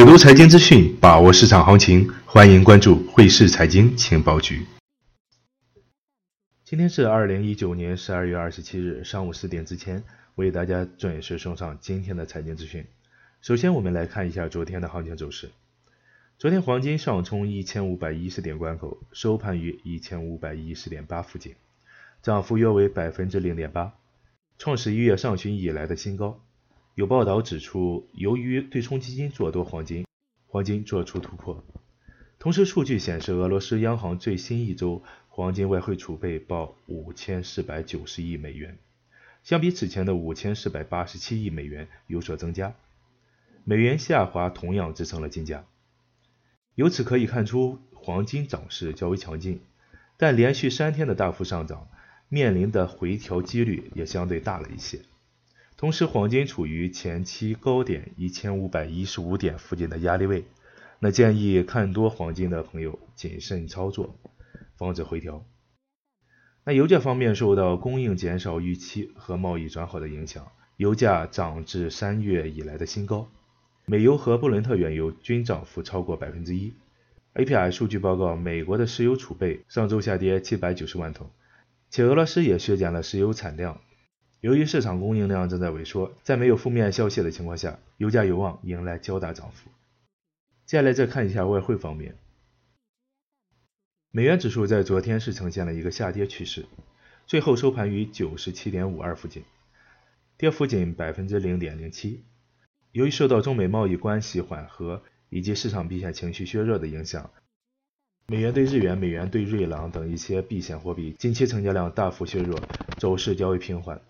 解读财经资讯，把握市场行情，欢迎关注汇市财经情报局。今天是二零一九年十二月二十七日上午十点之前，为大家准时送上今天的财经资讯。首先，我们来看一下昨天的行情走势。昨天黄金上冲一千五百一十点关口，收盘于一千五百一十点八附近，涨幅约为百分之零点八，创十一月上旬以来的新高。有报道指出，由于对冲基金做多黄金，黄金做出突破。同时，数据显示，俄罗斯央行最新一周黄金外汇储备报五千四百九十亿美元，相比此前的五千四百八十七亿美元有所增加。美元下滑同样支撑了金价。由此可以看出，黄金涨势较为强劲，但连续三天的大幅上涨，面临的回调几率也相对大了一些。同时，黄金处于前期高点一千五百一十五点附近的压力位，那建议看多黄金的朋友谨慎操作，防止回调。那油价方面，受到供应减少预期和贸易转好的影响，油价涨至三月以来的新高。美油和布伦特原油均涨幅超过百分之一。API 数据报告，美国的石油储备上周下跌七百九十万桶，且俄罗斯也削减了石油产量。由于市场供应量正在萎缩，在没有负面消息的情况下，油价有望迎来较大涨幅。接下来再看一下外汇方面，美元指数在昨天是呈现了一个下跌趋势，最后收盘于九十七点五二附近，跌幅仅百分之零点零七。由于受到中美贸易关系缓和以及市场避险情绪削弱的影响，美元对日元、美元对瑞郎等一些避险货币近期成交量大幅削弱，走势较为平缓。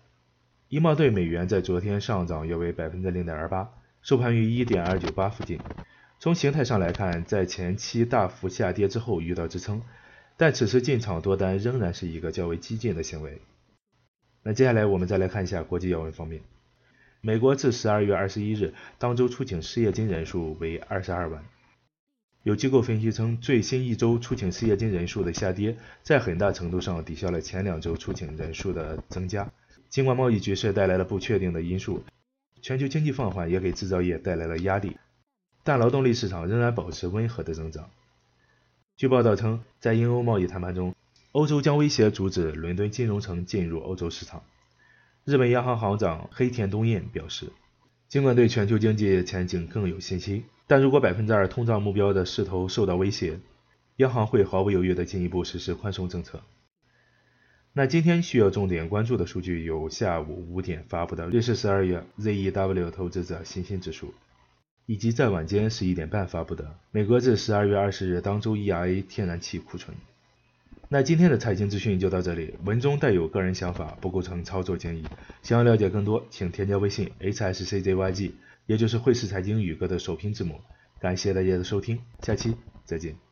英镑兑美元在昨天上涨约为百分之零点二八，收盘于一点二九八附近。从形态上来看，在前期大幅下跌之后遇到支撑，但此时进场多单仍然是一个较为激进的行为。那接下来我们再来看一下国际要闻方面。美国自十二月二十一日当周出请失业金人数为二十二万。有机构分析称，最新一周出请失业金人数的下跌，在很大程度上抵消了前两周出请人数的增加。尽管贸易局势带来了不确定的因素，全球经济放缓也给制造业带来了压力，但劳动力市场仍然保持温和的增长。据报道称，在英欧贸易谈判中，欧洲将威胁阻止伦敦金融城进入欧洲市场。日本央行行长黑田东彦表示，尽管对全球经济前景更有信心，但如果百分之二通胀目标的势头受到威胁，央行会毫不犹豫地进一步实施宽松政策。那今天需要重点关注的数据有下午五点发布的瑞士十二月 ZEW 投资者信心指数，以及在晚间十一点半发布的美国至十二月二十日当周 ERA 天然气库存。那今天的财经资讯就到这里，文中带有个人想法，不构成操作建议。想要了解更多，请添加微信 hsczyg，也就是汇市财经宇哥的首拼字母。感谢大家的收听，下期再见。